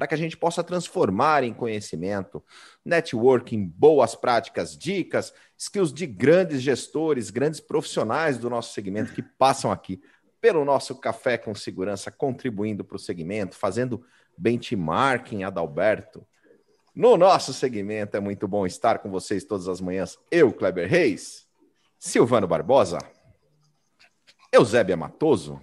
para que a gente possa transformar em conhecimento, networking, boas práticas, dicas, skills de grandes gestores, grandes profissionais do nosso segmento que passam aqui pelo nosso Café com Segurança, contribuindo para o segmento, fazendo benchmarking, Adalberto. No nosso segmento é muito bom estar com vocês todas as manhãs. Eu, Kleber Reis, Silvano Barbosa, Eusébia Matoso,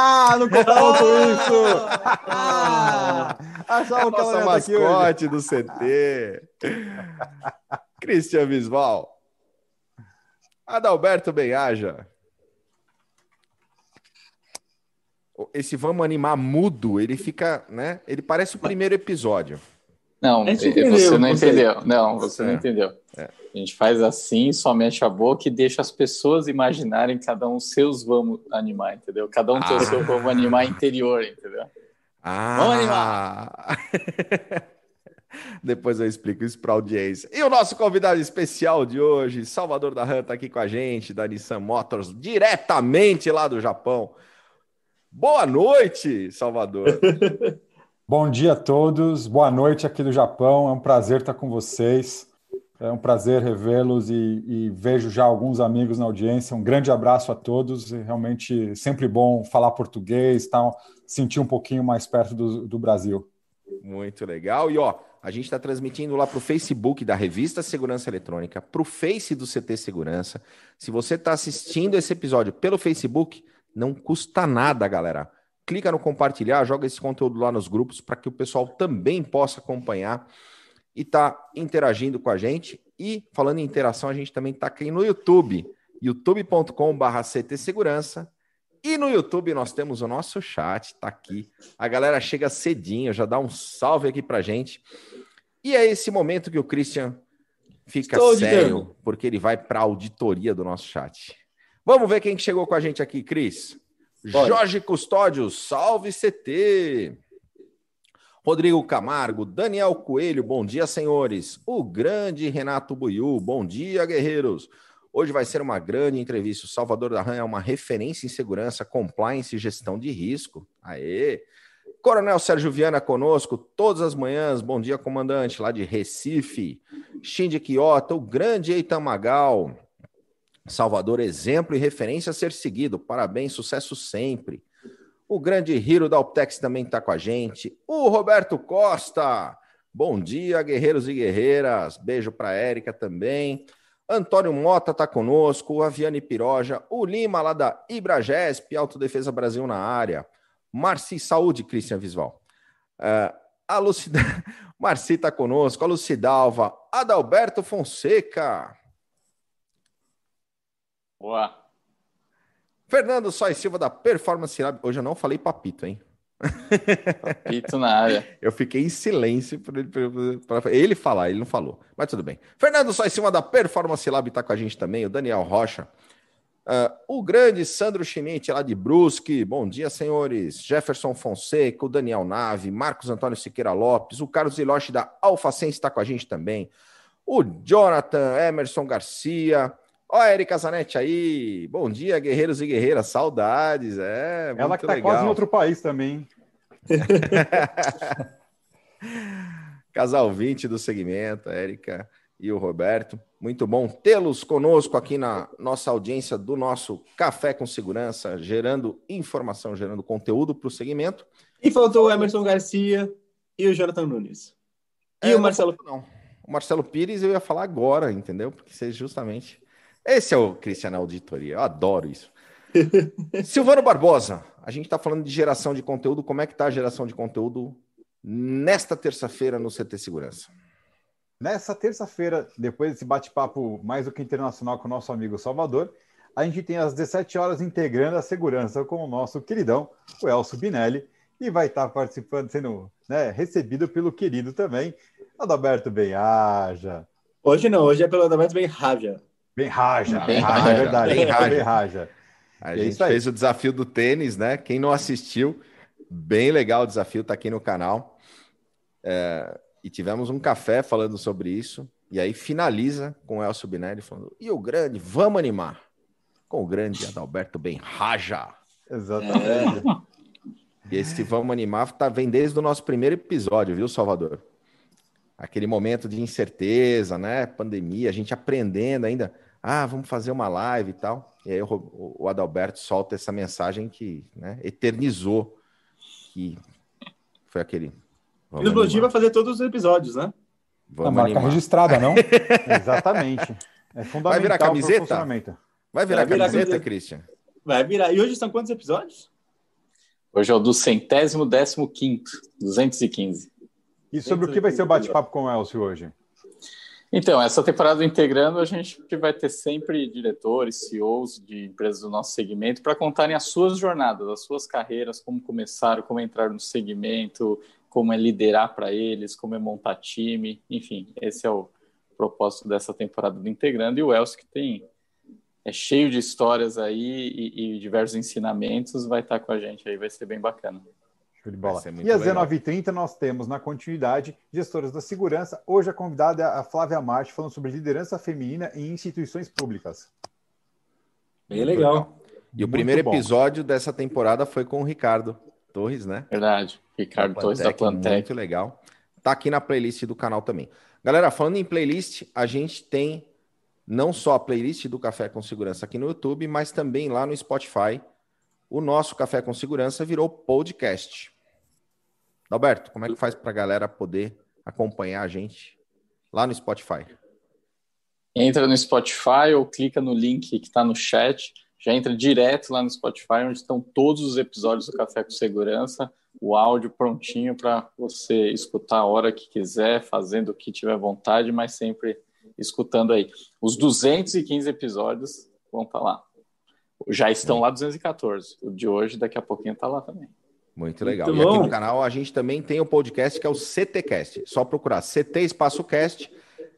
ah, não contava com isso! Ah, achava é nossa mascote do CT. Cristian Visval. Adalberto Benhaja. Esse vamos animar mudo, ele fica, né? Ele parece o primeiro episódio. Não, você não entendeu. Não, você é. não entendeu. É. A gente faz assim, só mexe a boca e deixa as pessoas imaginarem cada um seus vamos animar, entendeu? Cada um ah. tem o seu vamos animar interior, entendeu? Ah. Vamos animar! Depois eu explico isso para a audiência. E o nosso convidado especial de hoje, Salvador da Ram, está aqui com a gente, da Nissan Motors, diretamente lá do Japão. Boa noite, Salvador. Bom dia a todos, boa noite aqui do Japão. É um prazer estar com vocês. É um prazer revê-los e, e, vejo já alguns amigos na audiência. Um grande abraço a todos. É realmente sempre bom falar português, tá, sentir um pouquinho mais perto do, do Brasil. Muito legal. E ó, a gente está transmitindo lá para o Facebook da Revista Segurança Eletrônica, para o Face do CT Segurança. Se você está assistindo esse episódio pelo Facebook, não custa nada, galera. Clica no compartilhar, joga esse conteúdo lá nos grupos para que o pessoal também possa acompanhar e está interagindo com a gente. E falando em interação, a gente também está aqui no YouTube, youtube.com.br CT Segurança. E no YouTube nós temos o nosso chat, está aqui. A galera chega cedinho, já dá um salve aqui para gente. E é esse momento que o Christian fica Estou sério, porque ele vai para a auditoria do nosso chat. Vamos ver quem chegou com a gente aqui, Cris. Jorge Custódio, salve CT. Rodrigo Camargo, Daniel Coelho, bom dia, senhores. O grande Renato Buiu, bom dia, guerreiros. Hoje vai ser uma grande entrevista. O Salvador da RAM é uma referência em segurança, compliance e gestão de risco. Aê! Coronel Sérgio Viana conosco todas as manhãs. Bom dia, comandante, lá de Recife. Shinji Kiyota, o grande Eitan Magal. Salvador, exemplo e referência a ser seguido. Parabéns, sucesso sempre. O grande Hiro da Optex também está com a gente. O Roberto Costa. Bom dia, guerreiros e guerreiras. Beijo para Érica também. Antônio Mota está conosco, o Aviane Piroja, o Lima lá da Ibragesp, Autodefesa Brasil na área. Marci Saúde, Cristian Visual. Uh, a Lucida... Marci está conosco, a Lucidalva, Adalberto Fonseca. Boa. Fernando Sois Silva da Performance Lab. Hoje eu não falei papito, hein? Papito na área. Eu fiquei em silêncio para ele, falar, ele não falou. Mas tudo bem. Fernando Sois Silva da Performance Lab está com a gente também, o Daniel Rocha. Uh, o grande Sandro Schmidt, lá de Brusque. Bom dia, senhores. Jefferson Fonseca, o Daniel Nave, Marcos Antônio Siqueira Lopes, o Carlos Iloche da Alfacense está com a gente também. O Jonathan Emerson Garcia, Ó, a Erika Zanetti aí. Bom dia, guerreiros e guerreiras. Saudades. É, Ela que tá legal. quase em outro país também. Casal 20 do segmento, a Érica e o Roberto. Muito bom tê-los conosco aqui na nossa audiência do nosso Café com Segurança, gerando informação, gerando conteúdo para o segmento. E faltou o Emerson Garcia e o Jonathan Nunes. E é, o Marcelo. Não, não. O Marcelo Pires eu ia falar agora, entendeu? Porque você justamente esse é o Cristiano Auditoria, eu adoro isso. Silvano Barbosa, a gente está falando de geração de conteúdo. Como é que está a geração de conteúdo nesta terça-feira no CT Segurança? Nessa terça-feira, depois desse bate-papo mais do que internacional com o nosso amigo Salvador, a gente tem às 17 horas integrando a segurança com o nosso queridão, o Elcio Binelli, e vai estar participando, sendo né, recebido pelo querido também, Adalberto Benhaja. Hoje não, hoje é pelo Adalberto bem Raja. Bem Raja, bem Raja, é verdade. Bem Raja. Bem raja. A é gente fez o desafio do tênis, né? Quem não assistiu, bem legal o desafio, tá aqui no canal. É, e tivemos um café falando sobre isso. E aí finaliza com o Elcio Binelli falando: e o grande, vamos animar. Com o grande Adalberto bem Raja. Exatamente. É. E esse Vamos Animar tá, vem desde o nosso primeiro episódio, viu, Salvador? Aquele momento de incerteza, né? Pandemia, a gente aprendendo ainda. Ah, vamos fazer uma live e tal. E aí o, o Adalberto solta essa mensagem que né, eternizou. Que foi aquele. Vamos o vai fazer todos os episódios, né? Vamos a marca animar. registrada, não? Exatamente. É fundamental. Vai virar camiseta? Vai virar, Vai virar camiseta, camiseta, Christian? Vai virar. E hoje são quantos episódios? Hoje é o do centésimo décimo quinto, 215. E sobre o que vai ser o bate-papo com o Elcio hoje? Então, essa temporada do Integrando, a gente vai ter sempre diretores, CEOs de empresas do nosso segmento para contarem as suas jornadas, as suas carreiras, como começaram, como entrar no segmento, como é liderar para eles, como é montar time, enfim, esse é o propósito dessa temporada do Integrando. E o Elcio, que tem é cheio de histórias aí e, e, diversos ensinamentos, vai estar com a gente aí, vai ser bem bacana. Show de bola. E às 19h30 nós temos na continuidade gestoras da segurança. Hoje a convidada é a Flávia Marte, falando sobre liderança feminina em instituições públicas. Bem legal. E o primeiro bom. episódio dessa temporada foi com o Ricardo Torres, né? Verdade. Ricardo da Torres da Plantec. Muito legal. Tá aqui na playlist do canal também. Galera, falando em playlist, a gente tem não só a playlist do Café com Segurança aqui no YouTube, mas também lá no Spotify. O nosso Café com Segurança virou podcast. Alberto, como é que faz para a galera poder acompanhar a gente lá no Spotify? Entra no Spotify ou clica no link que está no chat. Já entra direto lá no Spotify, onde estão todos os episódios do Café com Segurança, o áudio prontinho para você escutar a hora que quiser, fazendo o que tiver vontade, mas sempre escutando aí. Os 215 episódios vão estar tá lá. Já estão lá 214. O de hoje, daqui a pouquinho, está lá também. Muito legal. Muito e aqui no canal a gente também tem o podcast que é o CTcast. Só procurar CT Espaço Cast.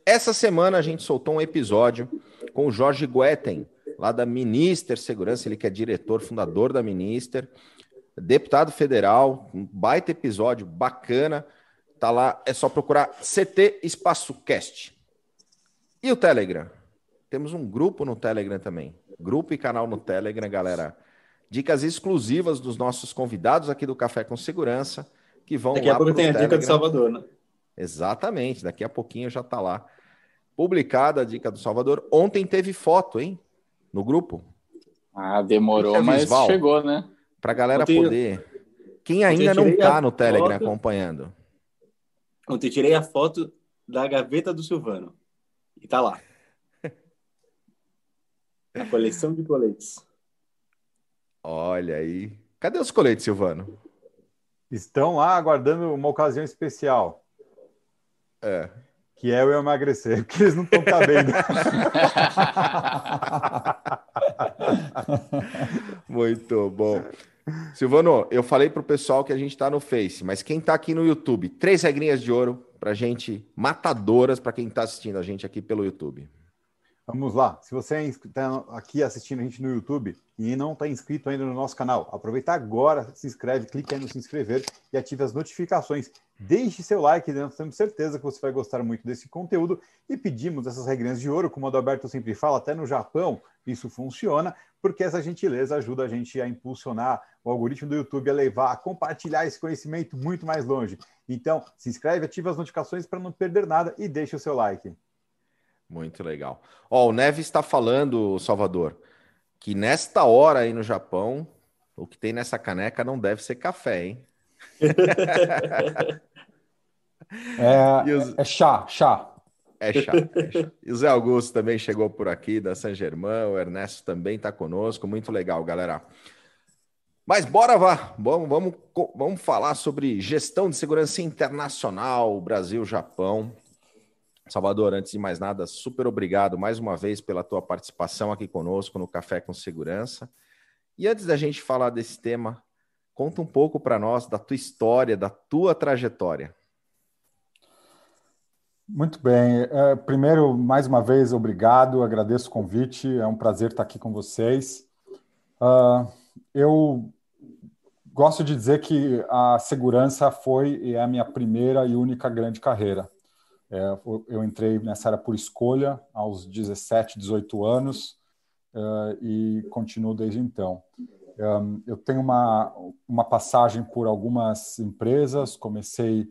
Essa semana a gente soltou um episódio com o Jorge Guetem, lá da Minister Segurança, ele que é diretor, fundador da Minister, deputado federal, um baita episódio bacana. Tá lá, é só procurar CT Espaço Cast. E o Telegram? Temos um grupo no Telegram também. Grupo e canal no Telegram, galera. Dicas exclusivas dos nossos convidados aqui do Café com Segurança, que vão Daqui a pouco tem Telegram. a dica do Salvador, né? Exatamente, daqui a pouquinho já está lá. Publicada a dica do Salvador. Ontem teve foto, hein? No grupo. Ah, demorou, mas visual, chegou, né? Para a galera Ontem, poder. Quem ainda não está no Telegram foto, acompanhando. Ontem tirei a foto da gaveta do Silvano. E tá lá. A coleção de coletes. Olha aí. Cadê os coletes, Silvano? Estão lá aguardando uma ocasião especial. É. Que é eu emagrecer, porque eles não estão cabendo. Muito bom. Silvano, eu falei para o pessoal que a gente está no Face, mas quem está aqui no YouTube, três regrinhas de ouro para gente, matadoras para quem está assistindo a gente aqui pelo YouTube. Vamos lá. Se você está aqui assistindo a gente no YouTube e não está inscrito ainda no nosso canal, aproveita agora, se inscreve, clique aí no se inscrever e ative as notificações. Deixe seu like, nós temos certeza que você vai gostar muito desse conteúdo e pedimos essas regrinhas de ouro, como o Adalberto sempre fala, até no Japão isso funciona, porque essa gentileza ajuda a gente a impulsionar o algoritmo do YouTube a levar, a compartilhar esse conhecimento muito mais longe. Então, se inscreve, ativa as notificações para não perder nada e deixe o seu like. Muito legal. Ó, o Neves está falando, Salvador, que nesta hora aí no Japão, o que tem nessa caneca não deve ser café, hein? é, os... é chá, chá. É chato, é chato. E o Zé Augusto também chegou por aqui, da San Germán. O Ernesto também está conosco. Muito legal, galera. Mas bora vá. Vamos, vamos, vamos falar sobre gestão de segurança internacional, Brasil, Japão. Salvador, antes de mais nada, super obrigado mais uma vez pela tua participação aqui conosco no Café com Segurança. E antes da gente falar desse tema, conta um pouco para nós da tua história, da tua trajetória. Muito bem. Uh, primeiro, mais uma vez, obrigado, agradeço o convite, é um prazer estar aqui com vocês. Uh, eu gosto de dizer que a segurança foi e é a minha primeira e única grande carreira. É, eu entrei nessa área por escolha aos 17, 18 anos uh, e continuo desde então. Um, eu tenho uma, uma passagem por algumas empresas, comecei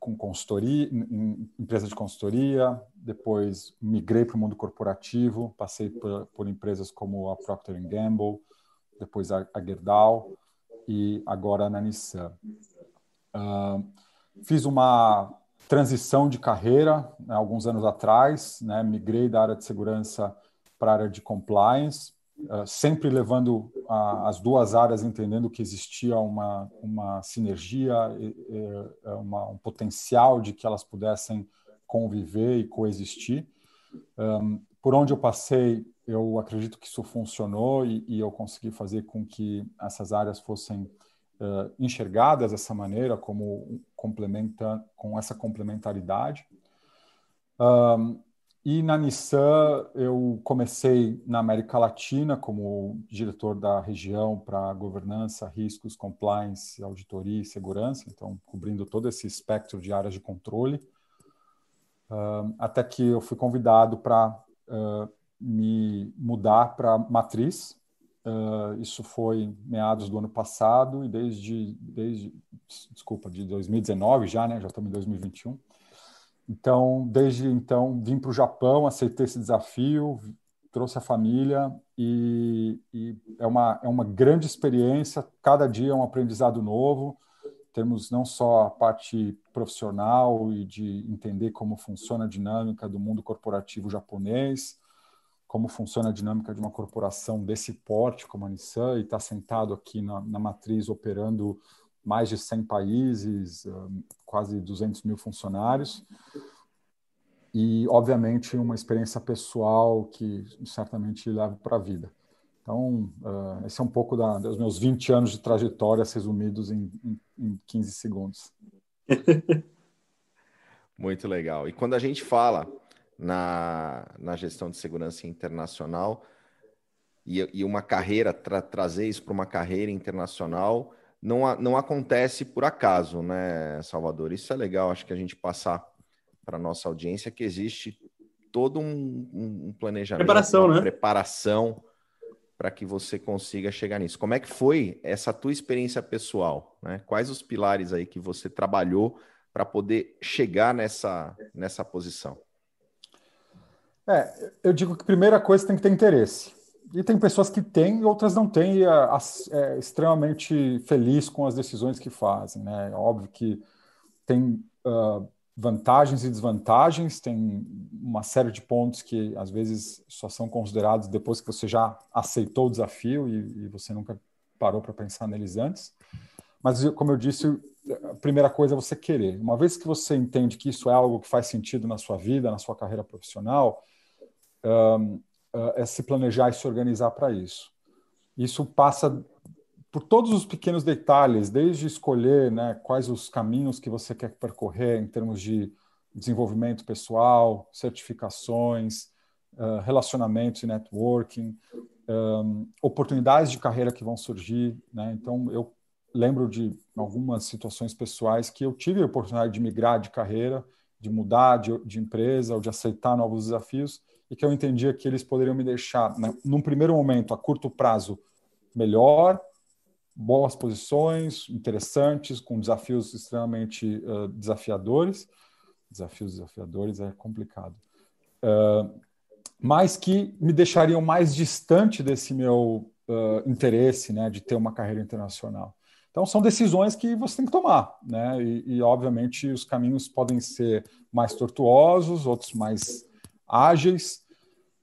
com consultoria, em empresa de consultoria, depois migrei para o mundo corporativo, passei por, por empresas como a Procter Gamble, depois a, a Gerdau e agora na Nissan. Fiz uma transição de carreira né, alguns anos atrás, né, migrei da área de segurança para a área de compliance, uh, sempre levando uh, as duas áreas, entendendo que existia uma, uma sinergia, uh, uma, um potencial de que elas pudessem conviver e coexistir. Um, por onde eu passei, eu acredito que isso funcionou e, e eu consegui fazer com que essas áreas fossem uh, enxergadas dessa maneira, como complementa com essa complementaridade. Um, e na Nissan eu comecei na América Latina como diretor da região para governança, riscos, compliance, auditoria e segurança, então cobrindo todo esse espectro de áreas de controle, uh, até que eu fui convidado para uh, me mudar para matriz. Uh, isso foi meados do ano passado e desde, desde desculpa, de 2019 já, né? Já estamos em 2021. Então, desde então, vim para o Japão, aceitei esse desafio, trouxe a família e, e, é, uma, é uma grande experiência. Cada dia é um aprendizado novo. Temos não só a parte profissional e de entender como funciona a dinâmica do mundo corporativo japonês, como funciona a dinâmica de uma corporação desse porte como a Nissan e está sentado aqui na, na, matriz operando mais de 100 países, quase 200 mil funcionários e, obviamente, uma experiência pessoal que certamente levo para a vida. Então, uh, esse é um pouco da, dos meus 20 anos de trajetória resumidos em, em, em 15 segundos. Muito legal. E quando a gente fala na, na gestão de segurança internacional e, e uma carreira, tra, trazer isso para uma carreira internacional, não, não acontece por acaso, né, Salvador? Isso é legal, acho que a gente passar para a nossa audiência que existe todo um, um planejamento, preparação, né? preparação para que você consiga chegar nisso. Como é que foi essa tua experiência pessoal? Né? Quais os pilares aí que você trabalhou para poder chegar nessa, nessa posição? É, eu digo que primeira coisa tem que ter interesse. E tem pessoas que têm e outras não têm, e é, é extremamente feliz com as decisões que fazem. Né? É óbvio que tem uh, vantagens e desvantagens, tem uma série de pontos que às vezes só são considerados depois que você já aceitou o desafio e, e você nunca parou para pensar neles antes. Mas, como eu disse, a primeira coisa é você querer. Uma vez que você entende que isso é algo que faz sentido na sua vida, na sua carreira profissional, um, é se planejar e se organizar para isso. Isso passa por todos os pequenos detalhes, desde escolher né, quais os caminhos que você quer percorrer em termos de desenvolvimento pessoal, certificações, uh, relacionamentos e networking, um, oportunidades de carreira que vão surgir. Né? Então, eu lembro de algumas situações pessoais que eu tive a oportunidade de migrar de carreira, de mudar de, de empresa ou de aceitar novos desafios, e que eu entendia que eles poderiam me deixar, né, num primeiro momento, a curto prazo, melhor, boas posições, interessantes, com desafios extremamente uh, desafiadores. Desafios desafiadores é complicado. Uh, mas que me deixariam mais distante desse meu uh, interesse né, de ter uma carreira internacional. Então, são decisões que você tem que tomar, né? E, e, obviamente, os caminhos podem ser mais tortuosos, outros mais ágeis,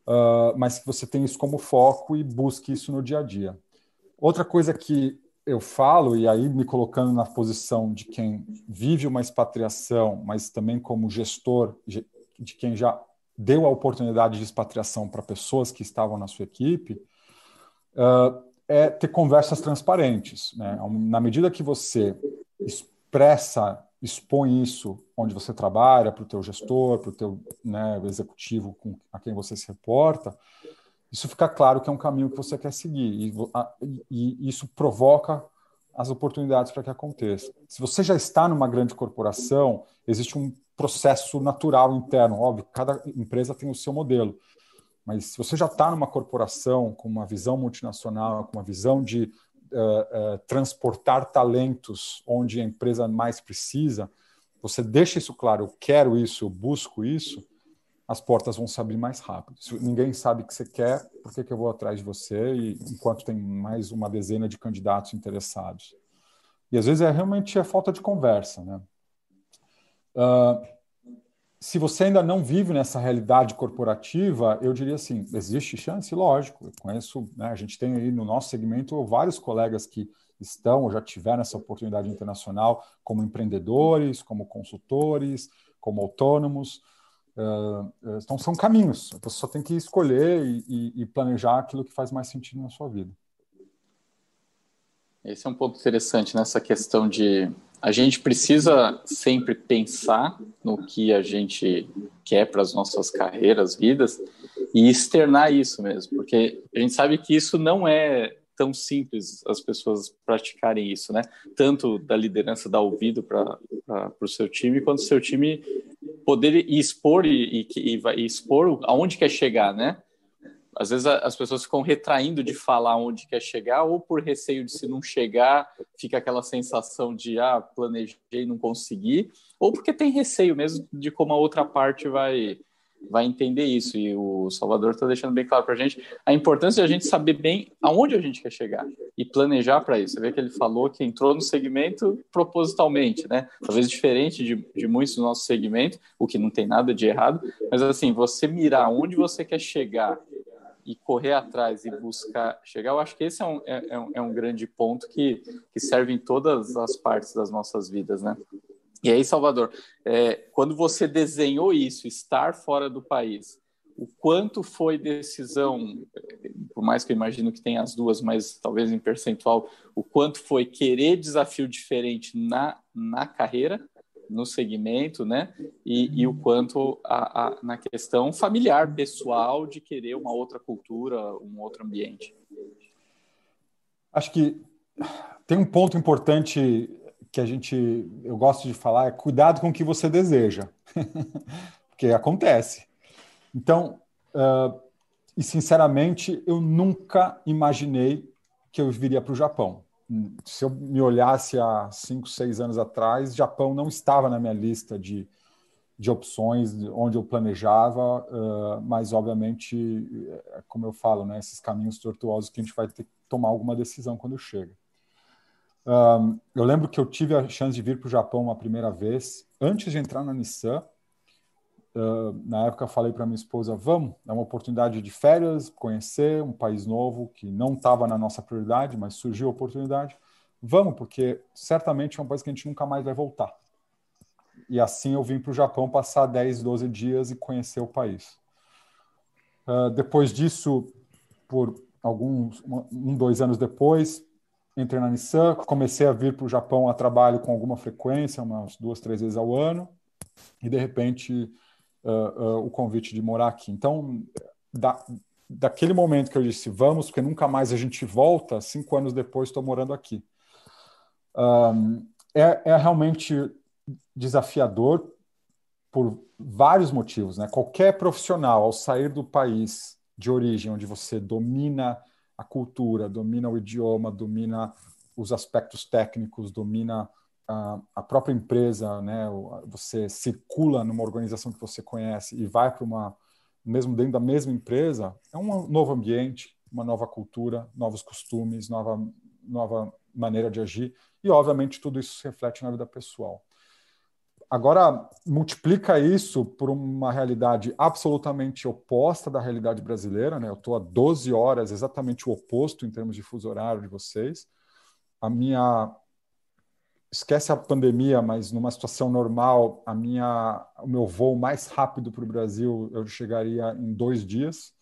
uh, mas que você tem isso como foco e busque isso no dia a dia. Outra coisa que eu falo, e aí me colocando na posição de quem vive uma expatriação, mas também como gestor de quem já deu a oportunidade de expatriação para pessoas que estavam na sua equipe, uh, é ter conversas transparentes. Né? Na medida que você expressa expõe isso onde você trabalha, para o teu gestor, para o teu né, executivo com, a quem você se reporta, isso fica claro que é um caminho que você quer seguir. E, a, e isso provoca as oportunidades para que aconteça. Se você já está numa grande corporação, existe um processo natural interno, óbvio, cada empresa tem o seu modelo. Mas se você já está numa corporação com uma visão multinacional, com uma visão de uh, uh, transportar talentos onde a empresa mais precisa, você deixa isso claro, eu quero isso, eu busco isso, as portas vão se abrir mais rápido. Se ninguém sabe o que você quer, por que, que eu vou atrás de você? E enquanto tem mais uma dezena de candidatos interessados. E às vezes é realmente é falta de conversa, né? Uh, se você ainda não vive nessa realidade corporativa, eu diria assim: existe chance? Lógico. Eu conheço, né, a gente tem aí no nosso segmento vários colegas que estão ou já tiveram essa oportunidade internacional como empreendedores, como consultores, como autônomos. Uh, então, são caminhos. Você só tem que escolher e, e planejar aquilo que faz mais sentido na sua vida. Esse é um ponto interessante nessa questão de a gente precisa sempre pensar no que a gente quer para as nossas carreiras, vidas, e externar isso mesmo, porque a gente sabe que isso não é tão simples as pessoas praticarem isso, né? Tanto da liderança dar ouvido para o seu time, quanto o seu time poder expor e, e, e expor aonde quer chegar, né? Às vezes as pessoas ficam retraindo de falar onde quer chegar, ou por receio de se não chegar, fica aquela sensação de ah, planejei e não consegui, ou porque tem receio mesmo de como a outra parte vai vai entender isso. E o Salvador está deixando bem claro para a gente a importância de a gente saber bem aonde a gente quer chegar e planejar para isso. Você vê que ele falou que entrou no segmento propositalmente, né? Talvez diferente de, de muitos do nosso segmento, o que não tem nada de errado, mas assim, você mirar onde você quer chegar e correr atrás e buscar chegar, eu acho que esse é um, é, é, um, é um grande ponto que, que serve em todas as partes das nossas vidas, né? E aí, Salvador, é, quando você desenhou isso, estar fora do país, o quanto foi decisão, por mais que eu imagino que tem as duas, mas talvez em percentual, o quanto foi querer desafio diferente na, na carreira no segmento, né? E, e o quanto a, a, na questão familiar, pessoal, de querer uma outra cultura, um outro ambiente. Acho que tem um ponto importante que a gente, eu gosto de falar, é cuidado com o que você deseja, porque acontece. Então, uh, e sinceramente, eu nunca imaginei que eu viria para o Japão se eu me olhasse há cinco, seis anos atrás, Japão não estava na minha lista de, de opções onde eu planejava, uh, mas obviamente, é como eu falo, né, esses caminhos tortuosos que a gente vai ter que tomar alguma decisão quando chega. Um, eu lembro que eu tive a chance de vir para o Japão uma primeira vez, antes de entrar na Nissan, Uh, na época, falei para minha esposa: vamos, é uma oportunidade de férias, conhecer um país novo que não estava na nossa prioridade, mas surgiu a oportunidade. Vamos, porque certamente é um país que a gente nunca mais vai voltar. E assim eu vim para o Japão passar 10, 12 dias e conhecer o país. Uh, depois disso, por alguns, um, dois anos depois, entrei na Nissan, comecei a vir para o Japão a trabalho com alguma frequência, umas duas, três vezes ao ano, e de repente uh, o convite de morar aqui. Então, da, daquele momento que eu disse vamos, porque nunca mais a gente volta, cinco anos depois estou morando aqui. Um, é, é realmente desafiador por vários motivos. Né? Qualquer profissional, ao sair do país de origem, onde você domina a cultura, domina o idioma, domina os aspectos técnicos, domina a, própria empresa, né, você circula numa organização que você conhece e vai para uma, mesmo dentro da mesma empresa, é um novo ambiente, uma nova cultura, novos costumes, nova, nova maneira de agir, e obviamente tudo isso se reflete na vida pessoal. Agora, multiplica isso por uma realidade absolutamente oposta da realidade brasileira, né? Eu estou a 12 horas, exatamente o oposto em termos de fuso horário de vocês. A minha esquece a pandemia, mas numa situação normal, a minha, o meu voo mais rápido para o Brasil eu chegaria em dois dias.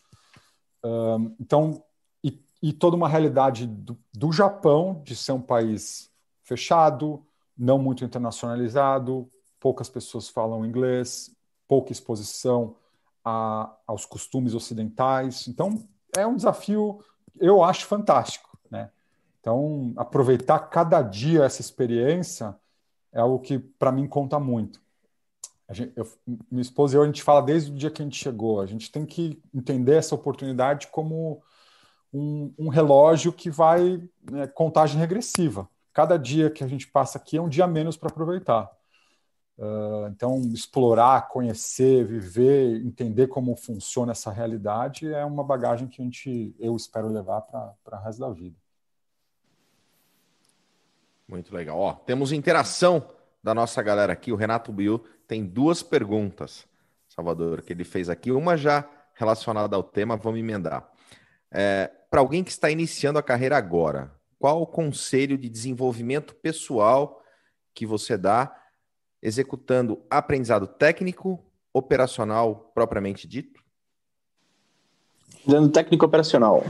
Um, então, e, e, toda uma realidade do, do, Japão de ser um país fechado, não muito internacionalizado, poucas pessoas falam inglês, pouca exposição a, aos costumes ocidentais. Então, é um desafio, eu acho fantástico. Então, aproveitar cada dia essa experiência é algo que, para mim, conta muito. Gente, eu, minha esposa e eu, a gente fala desde o dia que a gente chegou. A gente tem que entender essa oportunidade como um, um relógio que vai né, contagem regressiva. Cada dia que a gente passa aqui é um dia menos para aproveitar. Uh, então, explorar, conhecer, viver, entender como funciona essa realidade é uma bagagem que a gente, eu espero levar para o resto da vida. Muito legal. Ó, temos interação da nossa galera aqui. O Renato Bill tem duas perguntas, Salvador, que ele fez aqui. Uma já relacionada ao tema, vamos emendar. É, Para alguém que está iniciando a carreira agora, qual o conselho de desenvolvimento pessoal que você dá executando aprendizado técnico, operacional propriamente dito? Dando técnico operacional.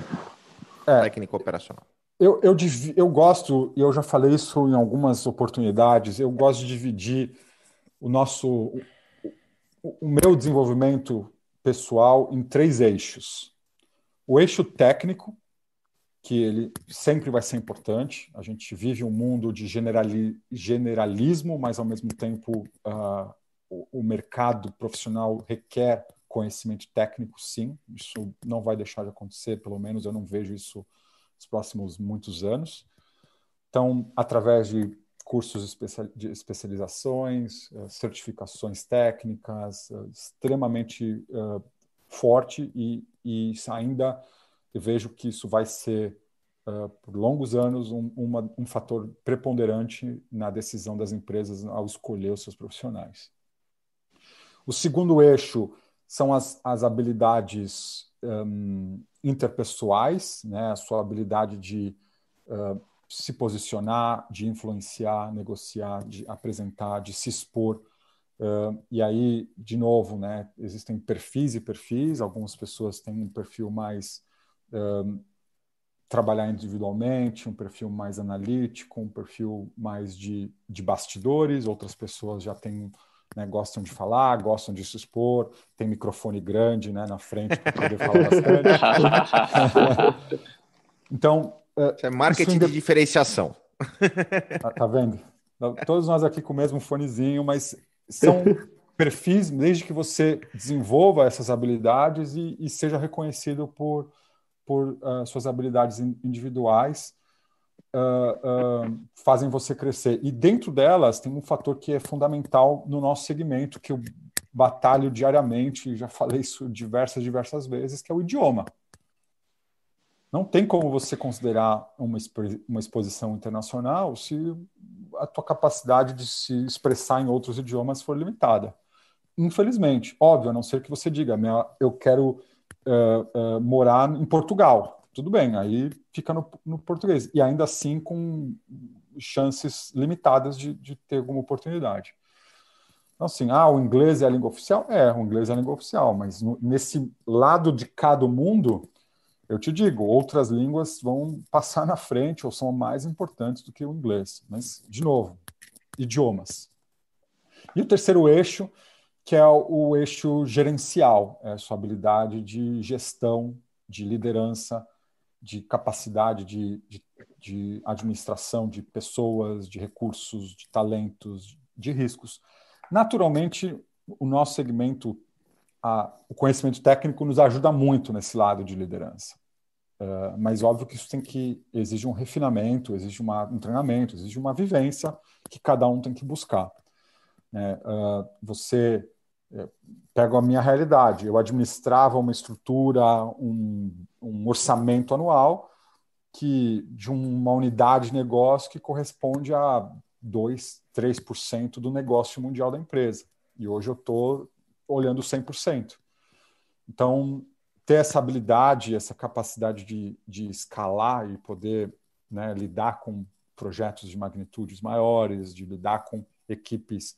É, técnico operacional. Eu, eu, eu gosto, e eu já falei isso em algumas oportunidades, eu gosto de dividir o nosso, o, o meu desenvolvimento pessoal em três eixos. O eixo técnico, que ele sempre vai ser importante. A gente vive um mundo de generali generalismo, mas ao mesmo tempo uh, o, o, mercado profissional requer conhecimento técnico, sim. Isso não vai deixar de acontecer, pelo menos eu não vejo isso nos próximos muitos anos. Então, através de cursos de especializações, eh, certificações técnicas, eh, extremamente uh, forte e, e ainda vejo que isso vai ser, por longos anos, um, uma, um fator preponderante na decisão das empresas ao escolher os seus profissionais. O segundo eixo são as, as habilidades um, interpessoais, né? a sua habilidade de uh, se posicionar, de influenciar, negociar, de apresentar, de se expor. Uh, e aí, de novo, né, existem perfis e perfis. Algumas pessoas têm um perfil mais trabalhar individualmente, um perfil mais analítico, um perfil mais de, de bastidores. Outras pessoas já têm né, gostam de falar, gostam de se expor, tem microfone grande né, na frente para poder falar bastante. então. Uh, isso é marketing isso de diferenciação. Tá, tá, vendo? Todos nós aqui com o mesmo fonezinho, mas são perfis, desde que você desenvolva essas habilidades e, e seja reconhecido por, por uh, suas habilidades individuais uh, uh, fazem você crescer. E dentro delas tem um fator que é fundamental no nosso segmento, que eu batalho diariamente, já falei isso diversas, diversas vezes, que é o idioma. Não tem como você considerar uma, uma exposição internacional se a tua capacidade de se expressar em outros idiomas for limitada. Infelizmente, óbvio, a não ser que você diga, eu quero uh, morar em Portugal tudo bem, aí fica no, no, português. E ainda assim com chances limitadas de, de, ter alguma oportunidade. Então, assim, ah, o inglês é a língua oficial? É, o inglês é a língua oficial, mas no, nesse lado de cada mundo, eu te digo, outras línguas vão passar na frente ou são mais importantes do que o inglês. Mas, de novo, idiomas. E o terceiro eixo, que é o, o eixo gerencial, é a sua habilidade de gestão, de liderança, de capacidade de, de, de, administração de pessoas, de recursos, de talentos, de riscos. Naturalmente, o nosso segmento, a, o conhecimento técnico nos ajuda muito nesse lado de liderança. Uh, mas óbvio que isso tem que exige um refinamento, exige uma, um treinamento, exige uma vivência que cada um tem que buscar. Uh, você é, pego a minha realidade. Eu administrava uma estrutura, um, um orçamento anual que de uma unidade de negócio que corresponde a 2, 3% do negócio mundial da empresa. E hoje eu estou olhando 100%. Então, ter essa habilidade, essa capacidade de, de escalar e poder né, lidar com projetos de magnitudes maiores, de lidar com equipes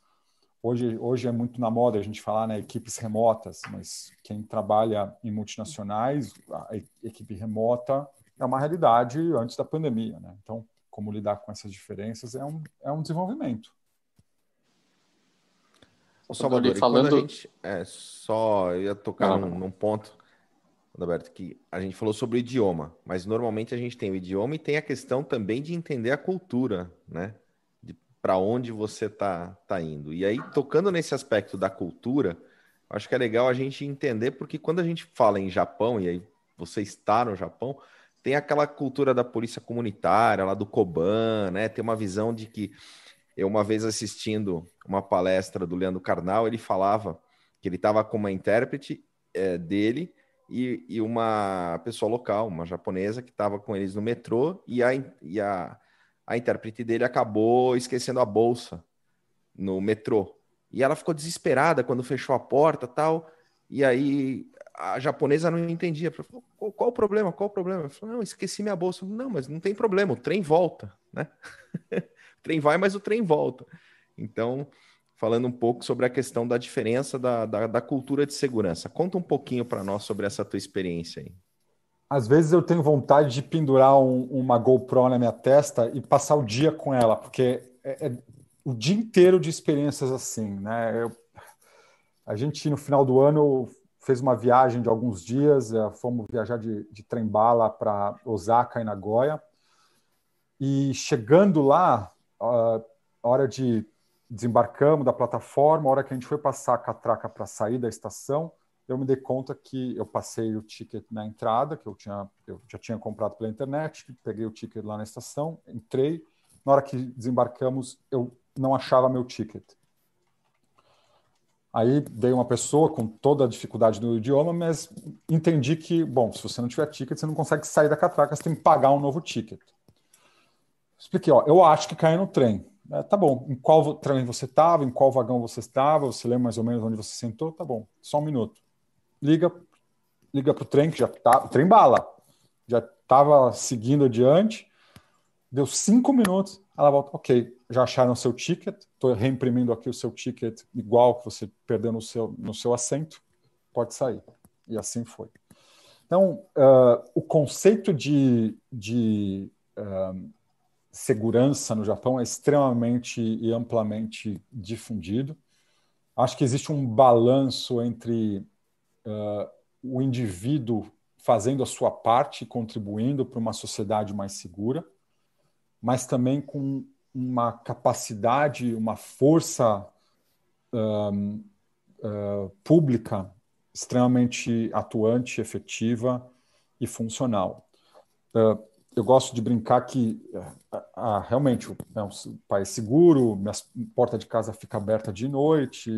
Hoje, hoje é muito na moda a gente falar né, equipes remotas, mas quem trabalha em multinacionais, a equipe remota é uma realidade antes da pandemia. Né? Então, como lidar com essas diferenças, é um, é um desenvolvimento. O Salvador, falando... gente, é, só ia tocar num, num, ponto, Roberto, que a gente falou sobre o idioma, mas normalmente a gente tem o idioma e tem a questão também de entender a cultura, né? Para onde você tá, tá indo. E aí, tocando nesse aspecto da cultura, acho que é legal a gente entender, porque quando a gente fala em Japão, e aí você está no Japão, tem aquela cultura da polícia comunitária, lá do Koban, né? Tem uma visão de que eu, uma vez assistindo uma palestra do Leandro Carnal, ele falava que ele estava com uma intérprete é, dele e, e, uma pessoa local, uma japonesa, que estava com eles no metrô e, a, e a, a intérprete dele acabou esquecendo a bolsa no metrô. E ela ficou desesperada quando fechou a porta tal. E aí a japonesa não entendia. Falou, qual, o problema? Qual o problema? Eu falei, não, esqueci minha bolsa. Não, mas não tem problema, o trem volta, né? trem vai, mas o trem volta. Então, falando um pouco sobre a questão da diferença da, da, da cultura de segurança. Conta um pouquinho para nós sobre essa tua experiência aí. Às vezes eu tenho vontade de pendurar um, uma GoPro na minha testa e passar o dia com ela, porque é, é o dia inteiro de experiências assim, né? Eu, a gente, no final do ano, fez uma viagem de alguns dias, é, fomos viajar de, de trem-bala para Osaka e Nagoya, e chegando lá, a hora de desembarcamos da plataforma, a hora que a gente foi passar a catraca para sair da estação, eu me dei conta que eu passei o ticket na entrada, que eu tinha eu já tinha comprado pela internet, peguei o ticket lá na estação, entrei, na hora que desembarcamos, eu não achava meu ticket. Aí dei uma pessoa com toda a dificuldade do idioma, mas entendi que, bom, se você não tiver ticket, você não consegue sair da catraca, você tem que pagar um novo ticket. Expliquei, ó, eu acho que caiu no trem. É, tá bom, em qual trem você estava, em qual vagão você estava, você lembra mais ou menos onde você sentou? Tá bom, só um minuto. Liga liga para o trem, que já tá, o trem bala, já estava seguindo adiante, deu cinco minutos, ela volta, ok, já acharam seu ticket, estou reimprimindo aqui o seu ticket igual que você perdeu no seu, no seu assento, pode sair. E assim foi. Então, uh, o conceito de, de uh, segurança no Japão é extremamente e amplamente difundido. Acho que existe um balanço entre uh, o indivíduo fazendo a sua parte, contribuindo para uma sociedade mais segura, mas também com uma capacidade, uma força um, uh, pública extremamente atuante, efetiva e funcional. Uh, eu gosto de brincar que ah, realmente é um país seguro, minha porta de casa fica aberta de noite,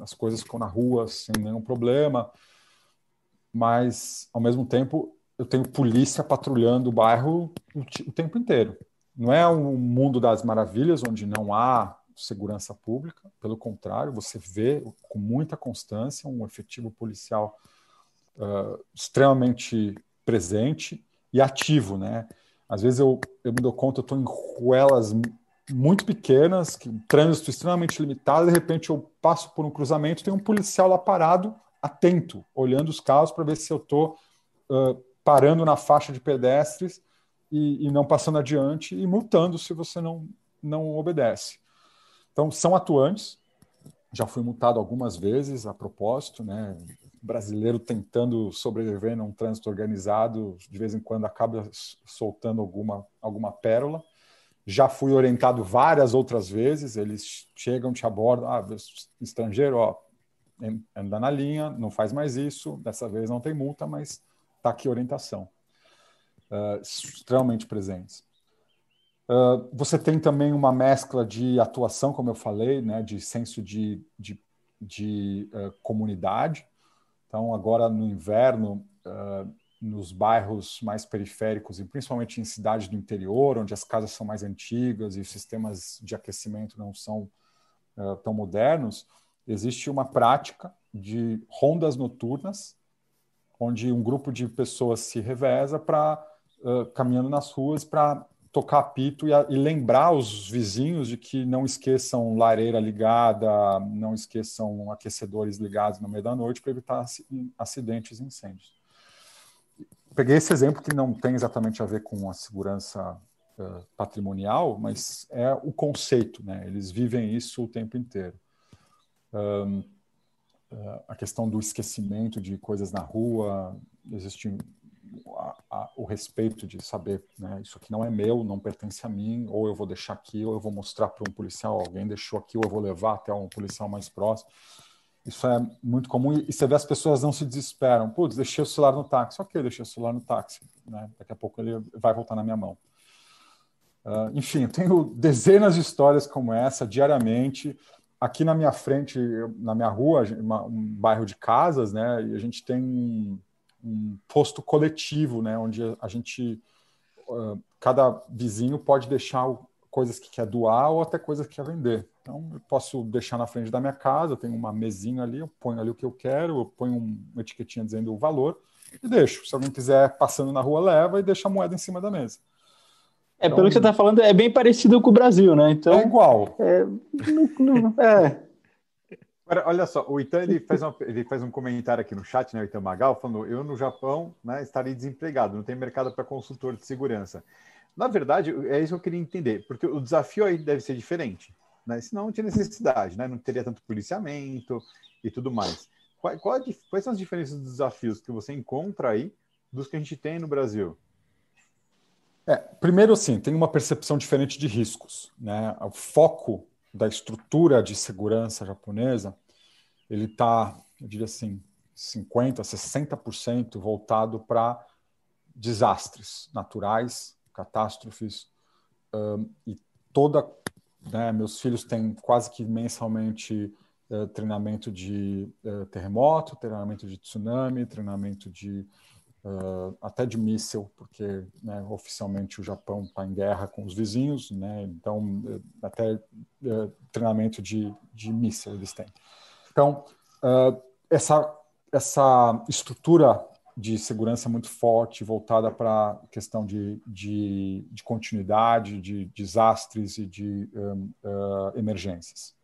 as coisas ficam na rua sem nenhum problema, mas ao mesmo tempo eu tenho polícia patrulhando o bairro o, o tempo inteiro. Não é um mundo das maravilhas onde não há segurança pública, pelo contrário, você vê com muita constância um efetivo policial uh, extremamente presente e ativo, né? Às vezes eu, eu me dou conta, eu estou em ruelas muito pequenas, que, trânsito extremamente limitado, de repente eu passo por um cruzamento, tem um policial lá parado, atento, olhando os carros para ver se eu estou uh, parando na faixa de pedestres e, e, não passando adiante e multando se você não, não obedece. Então, são atuantes, já fui multado algumas vezes a propósito, né? Brasileiro tentando sobreviver num trânsito organizado, de vez em quando acaba soltando alguma, alguma pérola. Já fui orientado várias outras vezes, eles chegam, te abordam, ah, estrangeiro, ó, anda na linha, não faz mais isso, dessa vez não tem multa, mas está aqui orientação. Uh, extremamente presentes. Uh, você tem também uma mescla de atuação, como eu falei, né, de senso de, de, de uh, comunidade. Então, agora no inverno, uh, nos bairros mais periféricos, e principalmente em cidades do interior, onde as casas são mais antigas e os sistemas de aquecimento não são uh, tão modernos, existe uma prática de rondas noturnas, onde um grupo de pessoas se reveza para uh, caminhando nas ruas para tocar apito e, a, e, lembrar os vizinhos de que não esqueçam lareira ligada, não esqueçam aquecedores ligados no meio da noite para evitar acidentes e incêndios. Peguei esse exemplo que não tem exatamente a ver com a segurança uh, patrimonial, mas é o conceito, né? Eles vivem isso o tempo inteiro. Um, uh, a questão do esquecimento de coisas na rua, existe a, a, o respeito de saber, né? Isso aqui não é meu, não pertence a mim, ou eu vou deixar aqui, ou eu vou mostrar para um policial, alguém deixou aqui, ou eu vou levar até um policial mais próximo. Isso é muito comum e você vê as pessoas não se desesperam. Putz, deixei o celular no táxi. Ok, deixei o celular no táxi. Né? Daqui a pouco ele vai voltar na minha mão. Uh, enfim, eu tenho dezenas de histórias como essa diariamente. Aqui na minha frente, na minha rua, um bairro de casas, né? E a gente tem um, posto coletivo, né? Onde a gente, uh, cada vizinho pode deixar coisas que quer doar ou até coisas que quer vender. Então, eu posso deixar na frente da minha casa, eu tenho uma mesinha ali, eu ponho ali o que eu quero, eu ponho uma etiquetinha dizendo o valor e deixo. Se alguém quiser passando na rua, leva e deixa a moeda em cima da mesa. É, então, pelo que você está falando, é bem parecido com o Brasil, né? Então, é igual. É, é. Olha só, o Itan ele faz, uma, ele faz um comentário aqui no chat, né, o Itan Magal, falando: eu no Japão né, estarei desempregado, não tem mercado para consultor de segurança. Na verdade, é isso que eu queria entender, porque o desafio aí deve ser diferente né? Senão não tinha necessidade, né? Não teria tanto policiamento e tudo mais. Qual, qual, quais são as diferenças dos desafios que você encontra aí dos que a gente tem no Brasil? É, primeiro, sim, tem uma percepção diferente de riscos. Né? O foco da estrutura de segurança japonesa, ele está, eu diria assim, 50%, 60% voltado para desastres naturais, catástrofes, um, e toda né? Meus filhos têm quase que mensalmente uh, treinamento de uh, terremoto, treinamento de tsunami, treinamento de uh, até de míssil, porque né, oficialmente o Japão está em guerra com os vizinhos, né? então até treinamento de, de míssil eles têm. Então, essa, essa estrutura de segurança muito forte, voltada para a questão de, de, de, continuidade, de desastres e de um, uh, emergências.